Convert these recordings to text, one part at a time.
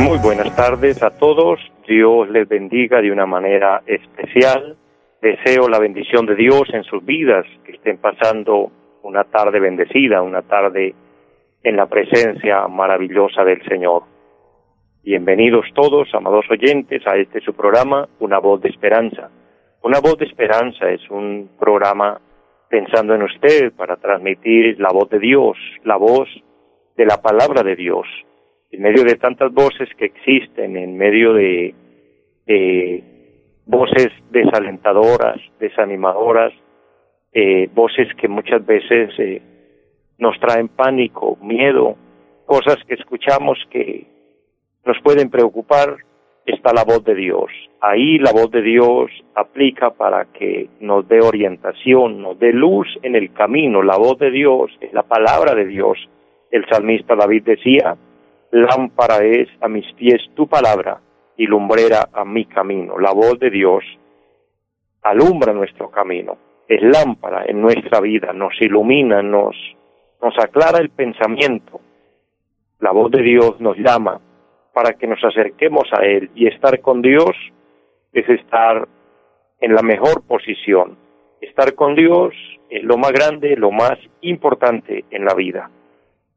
Muy buenas tardes a todos, Dios les bendiga de una manera especial. Deseo la bendición de Dios en sus vidas, que estén pasando una tarde bendecida, una tarde en la presencia maravillosa del Señor. Bienvenidos todos, amados oyentes, a este su programa, Una voz de esperanza. Una voz de esperanza es un programa pensando en usted para transmitir la voz de Dios, la voz de la palabra de Dios. En medio de tantas voces que existen, en medio de, voces desalentadoras, desanimadoras, eh, voces que muchas veces eh, nos traen pánico, miedo, cosas que escuchamos que nos pueden preocupar, está la voz de Dios. Ahí la voz de Dios aplica para que nos dé orientación, nos dé luz en el camino. La voz de Dios es la palabra de Dios. El salmista David decía, lámpara es a mis pies tu palabra y lumbrera a mi camino. La voz de Dios alumbra nuestro camino, es lámpara en nuestra vida, nos ilumina, nos, nos aclara el pensamiento. La voz de Dios nos llama para que nos acerquemos a Él y estar con Dios es estar en la mejor posición. Estar con Dios es lo más grande, lo más importante en la vida.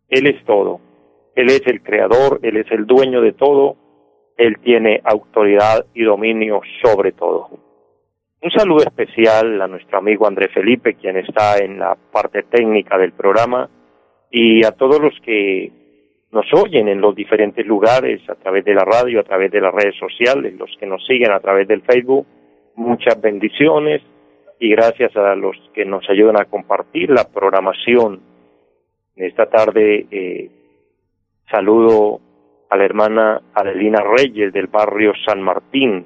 Él es todo. Él es el creador, Él es el dueño de todo, Él tiene autoridad y dominio sobre todo. Un saludo especial a nuestro amigo André Felipe, quien está en la parte técnica del programa, y a todos los que nos oyen en los diferentes lugares, a través de la radio, a través de las redes sociales, los que nos siguen a través del Facebook. Muchas bendiciones y gracias a los que nos ayudan a compartir la programación. Esta tarde eh, saludo a la hermana Adelina Reyes del barrio San Martín.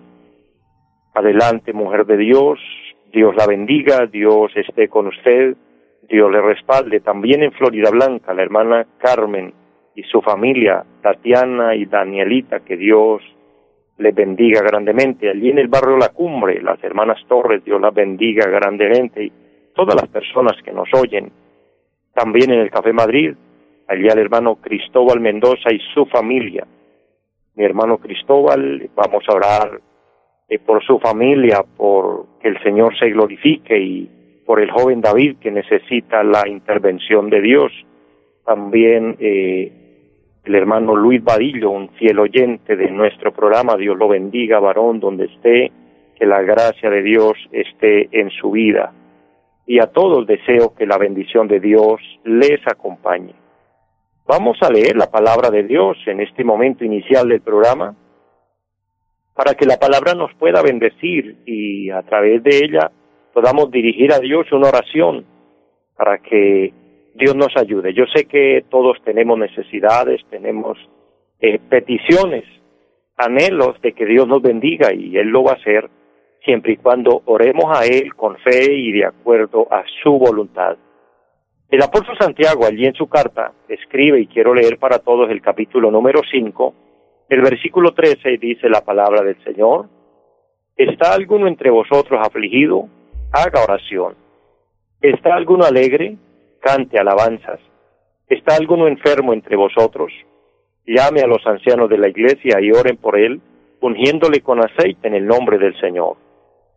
Adelante, mujer de Dios, Dios la bendiga, Dios esté con usted, Dios le respalde. También en Florida Blanca, la hermana Carmen y su familia, Tatiana y Danielita, que Dios les bendiga grandemente. Allí en el barrio La Cumbre, las hermanas Torres, Dios las bendiga grandemente. Y todas las personas que nos oyen. También en el Café Madrid, allí al hermano Cristóbal Mendoza y su familia. Mi hermano Cristóbal, vamos a orar eh, por su familia, por que el Señor se glorifique y por el joven David que necesita la intervención de Dios. También eh, el hermano Luis Vadillo, un fiel oyente de nuestro programa. Dios lo bendiga, varón, donde esté, que la gracia de Dios esté en su vida. Y a todos deseo que la bendición de Dios les acompañe. Vamos a leer la palabra de Dios en este momento inicial del programa para que la palabra nos pueda bendecir y a través de ella podamos dirigir a Dios una oración para que Dios nos ayude. Yo sé que todos tenemos necesidades, tenemos eh, peticiones, anhelos de que Dios nos bendiga y Él lo va a hacer siempre y cuando oremos a Él con fe y de acuerdo a su voluntad. El apóstol Santiago, allí en su carta, escribe, y quiero leer para todos el capítulo número 5, el versículo 13 dice la palabra del Señor, ¿está alguno entre vosotros afligido? Haga oración. ¿Está alguno alegre? Cante alabanzas. ¿Está alguno enfermo entre vosotros? Llame a los ancianos de la iglesia y oren por él, ungiéndole con aceite en el nombre del Señor.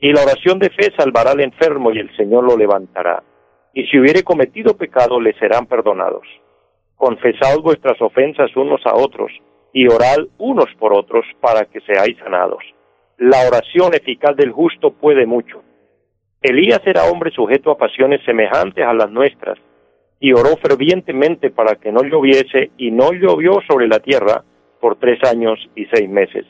Y la oración de fe salvará al enfermo y el Señor lo levantará. Y si hubiere cometido pecado, le serán perdonados. Confesad vuestras ofensas unos a otros y orad unos por otros para que seáis sanados. La oración eficaz del justo puede mucho. Elías era hombre sujeto a pasiones semejantes a las nuestras, y oró fervientemente para que no lloviese y no llovió sobre la tierra por tres años y seis meses.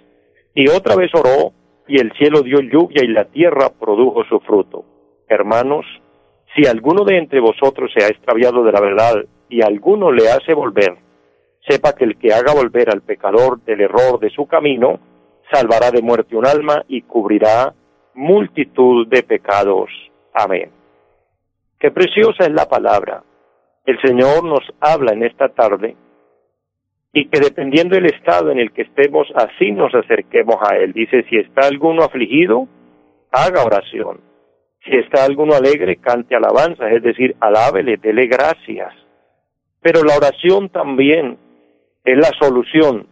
Y otra vez oró, y el cielo dio lluvia y la tierra produjo su fruto. Hermanos, si alguno de entre vosotros se ha extraviado de la verdad y alguno le hace volver, sepa que el que haga volver al pecador del error de su camino, salvará de muerte un alma y cubrirá multitud de pecados. Amén. Qué preciosa es la palabra. El Señor nos habla en esta tarde y que dependiendo del estado en el que estemos, así nos acerquemos a Él. Dice, si está alguno afligido, haga oración. Si está alguno alegre, cante alabanza, es decir, alábele, dele gracias. Pero la oración también es la solución,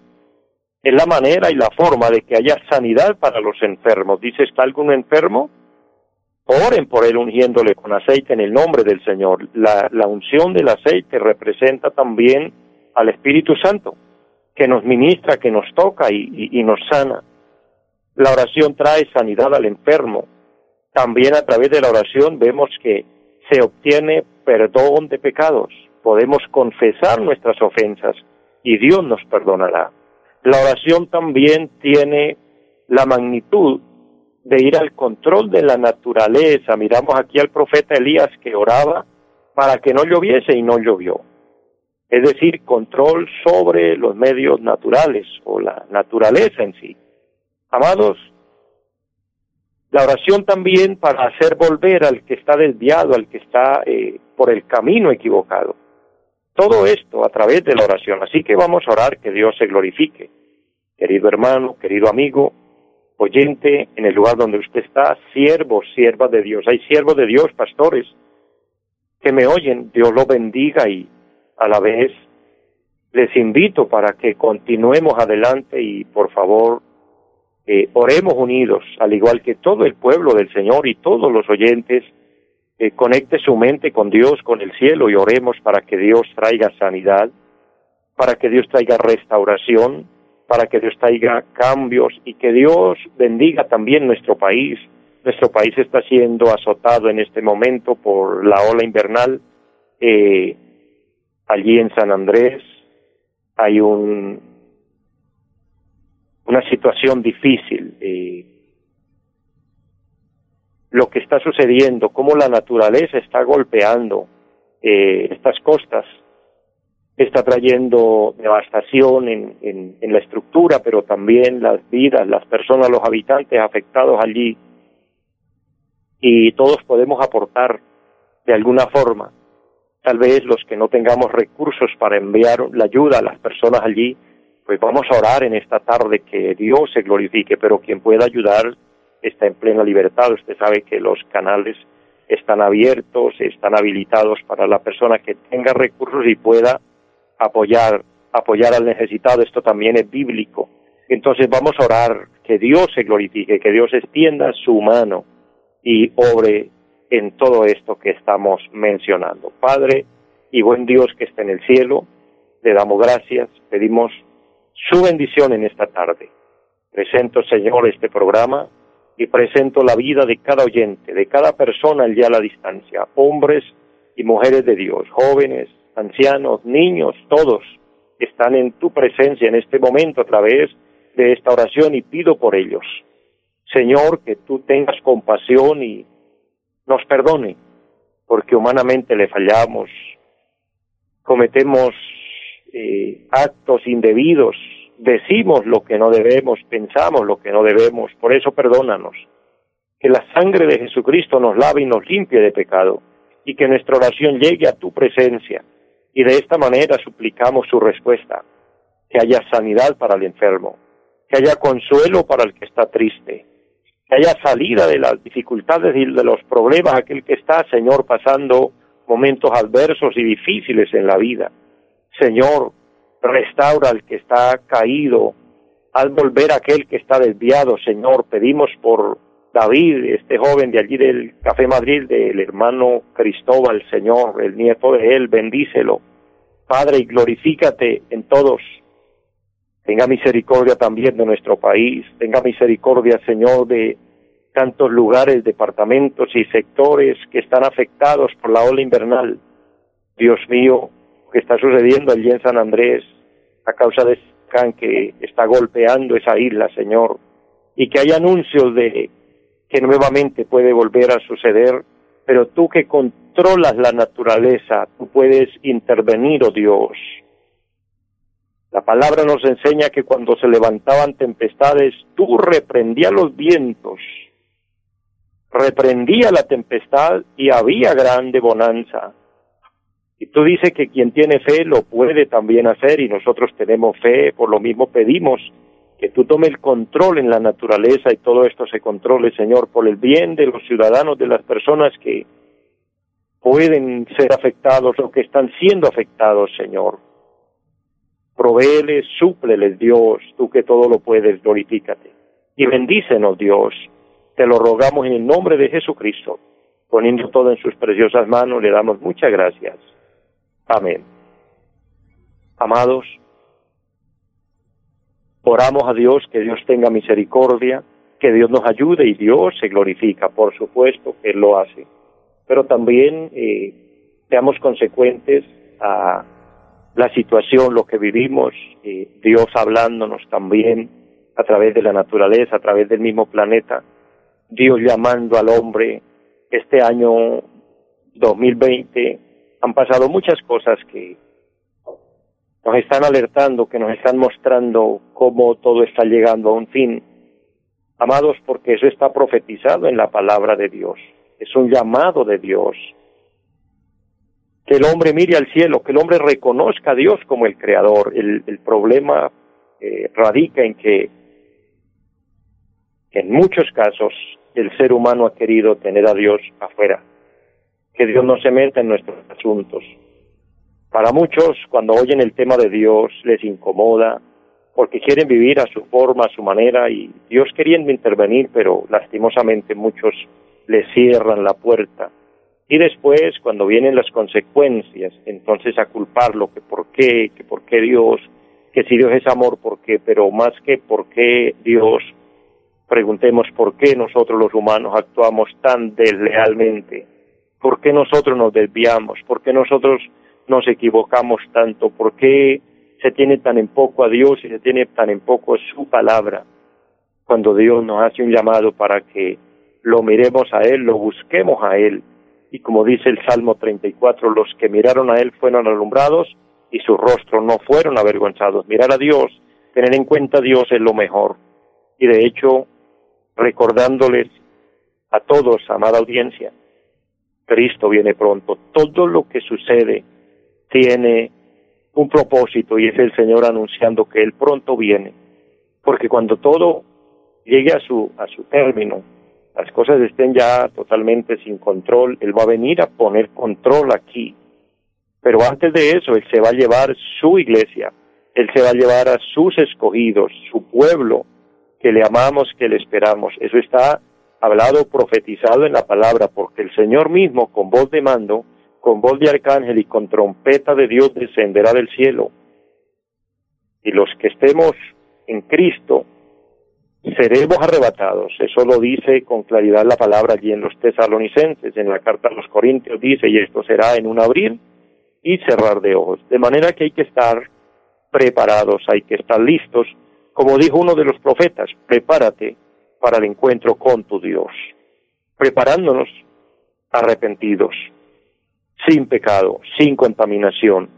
es la manera y la forma de que haya sanidad para los enfermos. Dice, ¿está algún enfermo? Oren por él ungiéndole con aceite en el nombre del Señor. La, la unción del aceite representa también al Espíritu Santo, que nos ministra, que nos toca y, y, nos sana. La oración trae sanidad al enfermo. También a través de la oración vemos que se obtiene perdón de pecados. Podemos confesar nuestras ofensas y Dios nos perdonará. La oración también tiene la magnitud de ir al control de la naturaleza. Miramos aquí al profeta Elías que oraba para que no lloviese y no llovió es decir, control sobre los medios naturales o la naturaleza en sí. Amados, la oración también para hacer volver al que está desviado, al que está eh, por el camino equivocado. Todo esto a través de la oración. Así que vamos a orar que Dios se glorifique. Querido hermano, querido amigo, oyente en el lugar donde usted está, siervo, sierva de Dios. Hay siervos de Dios, pastores, que me oyen. Dios lo bendiga y a la vez les invito para que continuemos adelante y por favor oremos unidos, al igual que todo el pueblo del Señor y todos los oyentes, eh, conecte su mente con Dios, con el cielo y oremos para que Dios traiga sanidad, para que Dios traiga restauración, para que Dios traiga cambios y que Dios bendiga también nuestro país. Nuestro país está siendo azotado en este momento por la ola invernal. Eh, allí en San Andrés hay un, una situación difícil. Eh, lo que está sucediendo, cómo la naturaleza está golpeando eh, estas costas, está trayendo devastación en, en, la estructura, pero también las vidas, las personas, los habitantes afectados allí. Y todos podemos aportar de alguna forma tal vez los que no tengamos recursos para enviar la ayuda a las personas allí, pues vamos a orar en esta tarde que Dios se glorifique, pero quien pueda ayudar está en plena libertad. Usted sabe que los canales están abiertos, están habilitados para la persona que tenga recursos y pueda apoyar, apoyar al necesitado. Esto también es bíblico. Entonces vamos a orar que Dios se glorifique, que Dios extienda su mano y obre en todo esto que estamos mencionando. Padre y buen Dios que está en el cielo, le damos gracias, pedimos su bendición en esta tarde. Presento, Señor, este programa y presento la vida de cada oyente, de cada persona allá a la distancia, hombres y mujeres de Dios, jóvenes, ancianos, niños, todos están en tu presencia en este momento a través de esta oración y pido por ellos. Señor, que tú tengas compasión y nos perdone, porque humanamente le fallamos, cometemos eh, actos indebidos, decimos lo que no debemos, pensamos lo que no debemos, por eso perdónanos. Que la sangre de Jesucristo nos lave y nos limpie de pecado, y que nuestra oración llegue a tu presencia, y de esta manera suplicamos su respuesta, que haya sanidad para el enfermo, que haya consuelo para el que está triste, que haya salida de las dificultades y de los problemas, aquel que está, Señor, pasando momentos adversos y difíciles en la vida. Señor, restaura al que está caído, al volver aquel que está desviado, Señor, pedimos por David, este joven de allí del Café Madrid, del hermano Cristóbal, Señor, el nieto de él, bendícelo. Padre, y glorifícate en todos Tenga misericordia también de nuestro país, tenga misericordia, Señor, de tantos lugares, departamentos y sectores que están afectados por la ola invernal. Dios mío, que está sucediendo allí en San Andrés a causa de este can que está golpeando esa isla, Señor. y que hay anuncios de que nuevamente puede volver a suceder, pero tú que controlas la naturaleza, tú puedes intervenir, oh Dios. La palabra nos enseña que cuando se levantaban tempestades, tú reprendías los vientos, reprendía la tempestad y había grande bonanza. Y tú dices que quien tiene fe lo puede también hacer y nosotros tenemos fe, por lo mismo pedimos que tú tome el control en la naturaleza y todo esto se controle, Señor, por el bien de los ciudadanos, de las personas que pueden ser afectados o que están siendo afectados, Señor. Provéeles, súpleles, Dios, tú que todo lo puedes, glorifícate. Y bendícenos, Dios. Te lo rogamos en el nombre de Jesucristo. Poniendo todo en sus preciosas manos, le damos muchas gracias. Amén. Amados, oramos a Dios que Dios tenga misericordia, que Dios nos ayude y Dios se glorifica, por supuesto que Él lo hace. Pero también eh, seamos consecuentes a la situación, lo que vivimos, eh, Dios hablándonos también a través de la naturaleza, a través del mismo planeta, Dios llamando al hombre este año 2020 han pasado muchas cosas que nos están alertando, que nos están mostrando cómo todo está llegando a un fin. Amados, porque eso está profetizado en la palabra de Dios. Es un llamado de Dios. Que el hombre mire al cielo, que el hombre reconozca a Dios como el creador. El, problema eh, radica en que en muchos casos el ser humano ha querido tener a Dios afuera que Dios no se meta en nuestros asuntos. Para muchos, cuando oyen el tema de Dios, les incomoda, porque quieren vivir a su forma, a su manera, y Dios queriendo intervenir, pero lastimosamente muchos le cierran la puerta. Y después, cuando vienen las consecuencias, entonces a culparlo, que por qué, que por qué Dios, que si Dios es amor, por qué, pero más que por qué Dios, preguntemos por qué nosotros los humanos actuamos tan deslealmente ¿Por qué nosotros nos desviamos? ¿Por qué nosotros nos equivocamos tanto? ¿Por qué se tiene tan en poco a Dios y se tiene tan en poco su palabra? Cuando Dios nos hace un llamado para que lo miremos a Él, lo busquemos a Él. Y como dice el Salmo 34, los que miraron a Él fueron alumbrados y sus rostros no fueron avergonzados. Mirar a Dios, tener en cuenta a Dios es lo mejor. Y de hecho, recordándoles a todos, amada audiencia, Cristo viene pronto. Todo lo que sucede tiene un propósito y es el Señor anunciando que Él pronto viene. Porque cuando todo llegue a su, a su término, las cosas estén ya totalmente sin control, Él va a venir a poner control aquí. Pero antes de eso, Él se va a llevar su iglesia, Él se va a llevar a sus escogidos, su pueblo, que le amamos, que le esperamos. Eso está hablado, profetizado en la palabra, porque el Señor mismo, con voz de mando, con voz de arcángel y con trompeta de Dios, descenderá del cielo. Y los que estemos en Cristo, seremos arrebatados. Eso lo dice con claridad la palabra allí en los tesalonicenses, en la carta a los corintios dice, y esto será en un abrir y cerrar de ojos. De manera que hay que estar preparados, hay que estar listos. Como dijo uno de los profetas, prepárate para el encuentro con tu Dios, preparándonos arrepentidos, sin pecado, sin contaminación.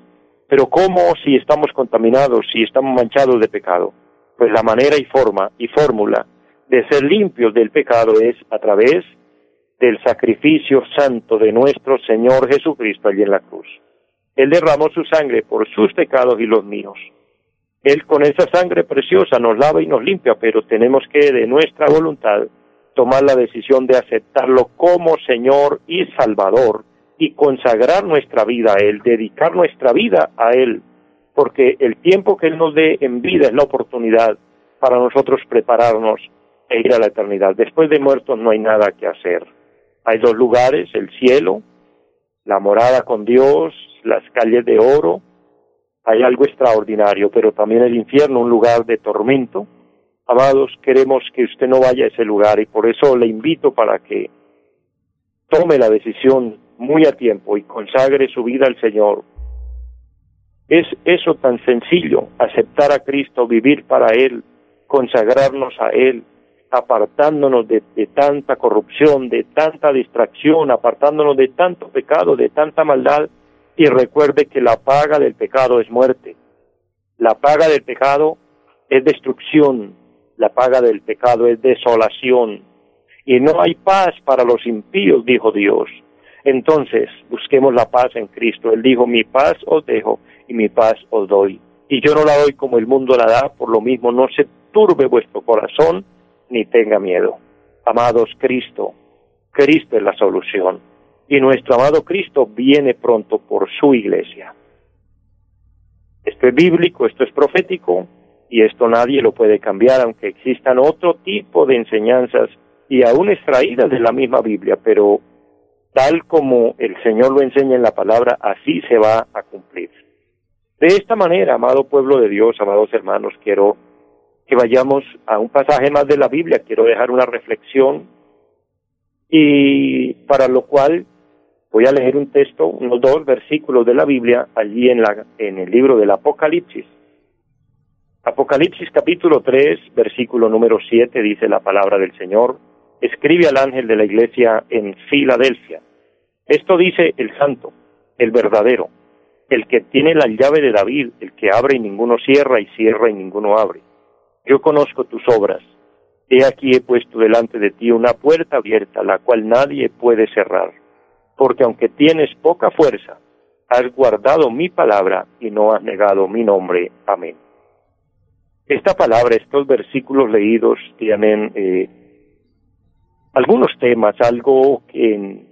Pero ¿cómo si estamos contaminados, si estamos manchados de pecado? Pues la manera y forma y fórmula de ser limpios del pecado es a través del sacrificio santo de nuestro Señor Jesucristo allí en la cruz. Él derramó su sangre por sus pecados y los míos. Él con esa sangre preciosa nos lava y nos limpia, pero tenemos que de nuestra voluntad tomar la decisión de aceptarlo como Señor y Salvador y consagrar nuestra vida a Él, dedicar nuestra vida a Él, porque el tiempo que Él nos dé en vida es la oportunidad para nosotros prepararnos e ir a la eternidad. Después de muertos no hay nada que hacer. Hay dos lugares, el cielo, la morada con Dios, las calles de oro, hay algo extraordinario, pero también el infierno, un lugar de tormento. Amados, queremos que usted no vaya a ese lugar y por eso le invito para que tome la decisión muy a tiempo y consagre su vida al Señor. Es eso tan sencillo, aceptar a Cristo, vivir para Él, consagrarnos a Él, apartándonos de, tanta corrupción, de tanta distracción, apartándonos de tanto pecado, de tanta maldad, y recuerde que la paga del pecado es muerte. La paga del pecado es destrucción, la paga del pecado es desolación, y no hay paz para los impíos, dijo Dios. Entonces, busquemos la paz en Cristo. Él dijo, mi paz os dejo y mi paz os doy. Y yo no la doy como el mundo la da, por lo mismo no se turbe vuestro corazón ni tenga miedo. Amados, Cristo, Cristo es la solución. Y nuestro amado Cristo viene pronto por su iglesia. Esto es bíblico, esto es profético, y esto nadie lo puede cambiar, aunque existan otro tipo de enseñanzas y aún extraídas de la misma Biblia, pero tal como el Señor lo enseña en la palabra, así se va a cumplir. De esta manera, amado pueblo de Dios, amados hermanos, quiero que vayamos a un pasaje más de la Biblia, quiero dejar una reflexión y para lo cual voy a leer un texto, unos dos versículos de la Biblia allí en, la, en el libro del Apocalipsis. Apocalipsis capítulo 3, versículo número 7 dice la palabra del Señor, escribe al ángel de la iglesia en Filadelfia. Esto dice el santo, el verdadero, el que tiene la llave de David, el que abre y ninguno cierra y cierra y ninguno abre. Yo conozco tus obras. He aquí he puesto delante de ti una puerta abierta, la cual nadie puede cerrar. Porque aunque tienes poca fuerza, has guardado mi palabra y no has negado mi nombre. Amén. Esta palabra, estos versículos leídos tienen eh, algunos temas, algo que,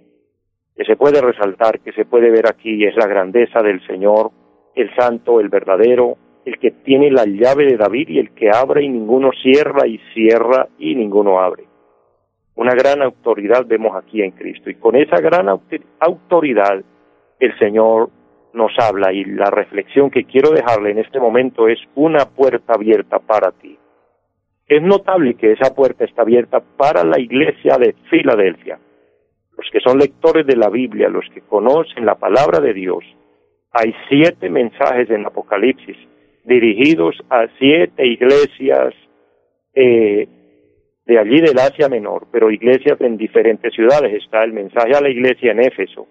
se puede resaltar, que se puede ver aquí, es la grandeza del Señor, el santo, el verdadero, el que tiene la llave de David y el que abre y ninguno cierra y cierra y ninguno abre. Una gran autoridad vemos aquí en Cristo y con esa gran autoridad el Señor nos habla y la reflexión que quiero dejarle en este momento es una puerta abierta para ti. Es notable que esa puerta está abierta para la iglesia de Filadelfia. Los que son lectores de la Biblia, los que conocen la palabra de Dios, hay siete mensajes en Apocalipsis dirigidos a siete iglesias eh, de allí del Asia Menor, pero iglesias en diferentes ciudades. Está el mensaje a la iglesia en Éfeso,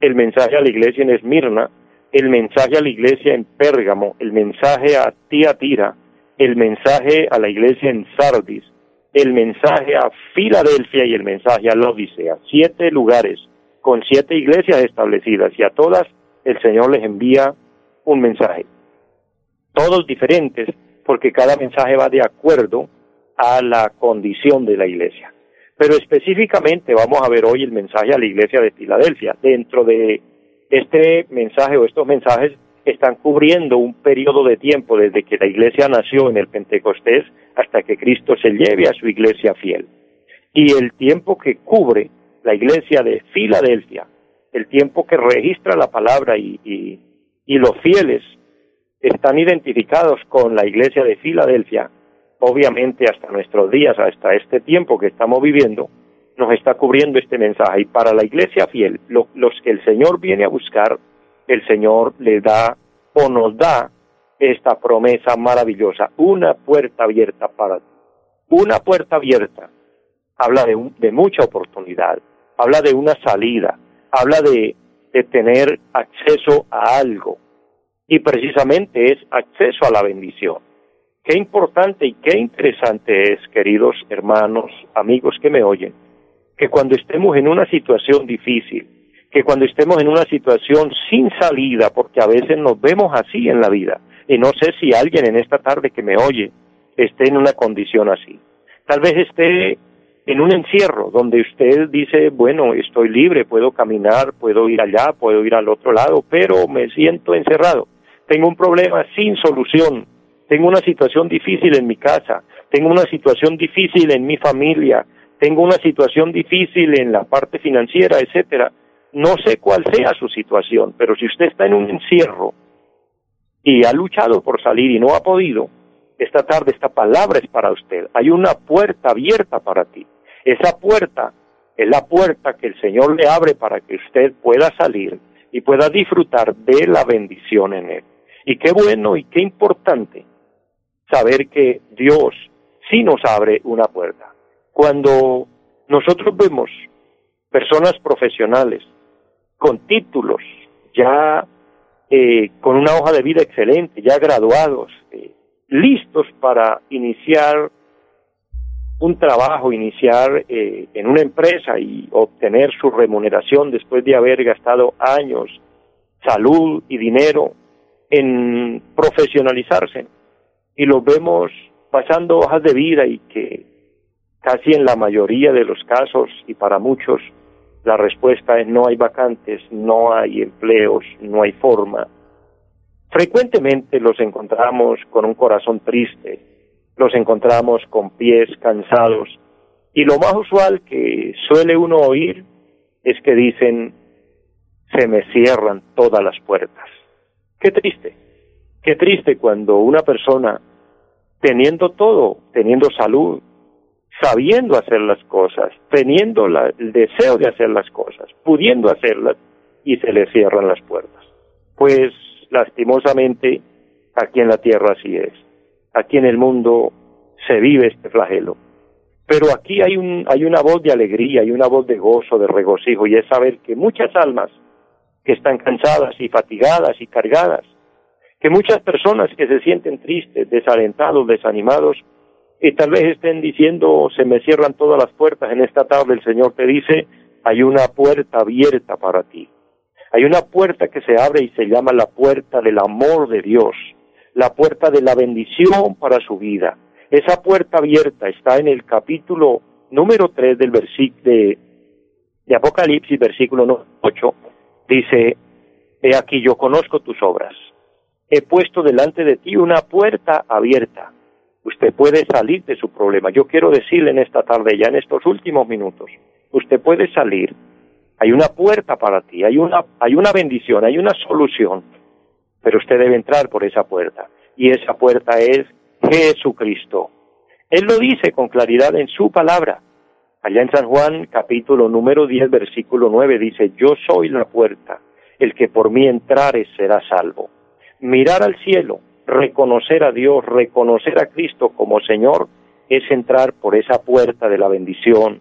el mensaje a la iglesia en Esmirna, el mensaje a la iglesia en Pérgamo, el mensaje a Tiatira, el mensaje a la iglesia en Sardis, el mensaje a Filadelfia y el mensaje a la Odisea. Siete lugares con siete iglesias establecidas y a todas el Señor les envía un mensaje todos diferentes, porque cada mensaje va de acuerdo a la condición de la iglesia. Pero específicamente vamos a ver hoy el mensaje a la iglesia de Filadelfia. Dentro de este mensaje o estos mensajes están cubriendo un periodo de tiempo desde que la iglesia nació en el Pentecostés hasta que Cristo se lleve a su iglesia fiel. Y el tiempo que cubre la iglesia de Filadelfia, el tiempo que registra la palabra y, y, los fieles están identificados con la iglesia de Filadelfia, obviamente hasta nuestros días, hasta este tiempo que estamos viviendo, nos está cubriendo este mensaje. Y para la iglesia fiel, los que el Señor viene a buscar, el Señor le da o nos da esta promesa maravillosa, una puerta abierta para ti. Una puerta abierta habla de, mucha oportunidad, habla de una salida, habla de, de tener acceso a algo, y precisamente es acceso a la bendición. Qué importante y qué interesante es, queridos hermanos, amigos que me oyen, que cuando estemos en una situación difícil, que cuando estemos en una situación sin salida, porque a veces nos vemos así en la vida, y no sé si alguien en esta tarde que me oye esté en una condición así. Tal vez esté en un encierro donde usted dice, bueno, estoy libre, puedo caminar, puedo ir allá, puedo ir al otro lado, pero me siento encerrado tengo un problema sin solución, tengo una situación difícil en mi casa, tengo una situación difícil en mi familia, tengo una situación difícil en la parte financiera, etcétera. No sé cuál sea su situación, pero si usted está en un encierro y ha luchado por salir y no ha podido, esta tarde esta palabra es para usted. Hay una puerta abierta para ti. Esa puerta es la puerta que el Señor le abre para que usted pueda salir y pueda disfrutar de la bendición en él. Y qué bueno y qué importante saber que Dios sí nos abre una puerta. Cuando nosotros vemos personas profesionales con títulos, ya eh, con una hoja de vida excelente, ya graduados, eh, listos para iniciar un trabajo, iniciar eh, en una empresa y obtener su remuneración después de haber gastado años, salud y dinero en profesionalizarse. Y los vemos pasando hojas de vida y que casi en la mayoría de los casos y para muchos la respuesta es no hay vacantes, no hay empleos, no hay forma. Frecuentemente los encontramos con un corazón triste, los encontramos con pies cansados y lo más usual que suele uno oír es que dicen se me cierran todas las puertas. Qué triste, qué triste cuando una persona teniendo todo, teniendo salud, sabiendo hacer las cosas, teniendo el deseo de hacer las cosas, pudiendo hacerlas, y se le cierran las puertas. Pues lastimosamente aquí en la tierra así es. Aquí en el mundo se vive este flagelo. Pero aquí hay, un, hay una voz de alegría, hay una voz de gozo, de regocijo, y es saber que muchas almas que están cansadas y fatigadas y cargadas, que muchas personas que se sienten tristes, desalentados, desanimados, y tal vez estén diciendo, se me cierran todas las puertas, en esta tarde el Señor te dice, hay una puerta abierta para ti. Hay una puerta que se abre y se llama la puerta del amor de Dios, la puerta de la bendición para su vida. Esa puerta abierta está en el capítulo número 3 del versículo de, de Apocalipsis, versículo 8. Dice, he aquí yo conozco tus obras. He puesto delante de ti una puerta abierta Usted puede salir de su problema. Yo quiero decirle en esta tarde, ya en estos últimos minutos, usted puede salir. Hay una puerta para ti, hay una, hay una bendición, hay una solución, pero usted debe entrar por esa puerta. Y esa puerta es Jesucristo. Él lo dice con claridad en su palabra. Allá en San Juan, capítulo número 10, versículo 9, dice, yo soy la puerta, el que por mí entrare será salvo. Mirar al cielo, reconocer a Dios, reconocer a Cristo como Señor, es entrar por esa puerta de la bendición,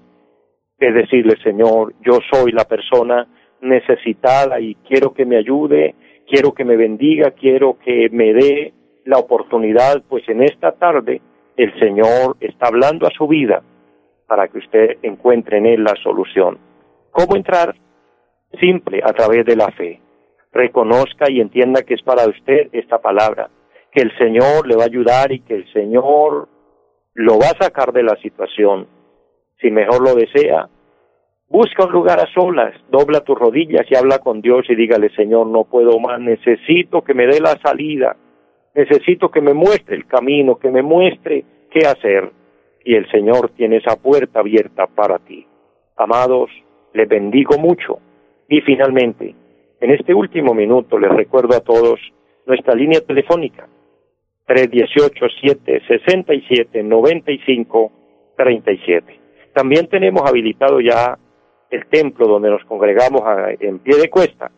es decirle, Señor, yo soy la persona necesitada y quiero que me ayude, quiero que me bendiga, quiero que me dé la oportunidad, pues en esta tarde el Señor está hablando a su vida para que usted encuentre en él la solución. ¿Cómo entrar? Simple, a través de la fe. Reconozca y entienda que es para usted esta palabra que el Señor le va a ayudar y que el Señor lo va a sacar de la situación. Si mejor lo desea, busca un lugar a solas, dobla tus rodillas y habla con Dios y dígale, Señor, no puedo más, necesito que me dé la salida, necesito que me muestre el camino, que me muestre qué hacer. Y el Señor tiene esa puerta abierta para ti. Amados, les bendigo mucho. Y finalmente, en este último minuto les recuerdo a todos nuestra línea telefónica 318-767-95-37. También tenemos habilitado ya el templo donde nos congregamos en pie de cuesta,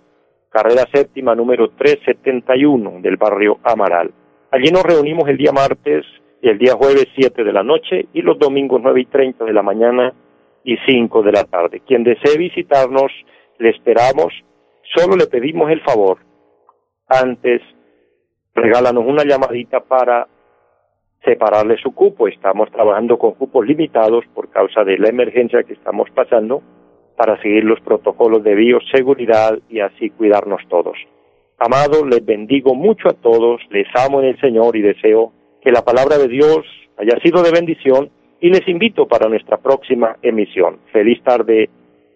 carrera séptima número 371 del barrio Amaral. Allí nos reunimos el día martes y el día jueves 7 de la noche y los domingos 9 y 30 de la mañana y 5 de la tarde. Quien desee visitarnos, le esperamos. Solo le pedimos el favor, antes regálanos una llamadita para separarle su cupo. Estamos trabajando con cupos limitados por causa de la emergencia que estamos pasando para seguir los protocolos de bioseguridad y así cuidarnos todos. Amados, les bendigo mucho a todos, les amo en el Señor y deseo que la palabra de Dios haya sido de bendición y les invito para nuestra próxima emisión. Feliz tarde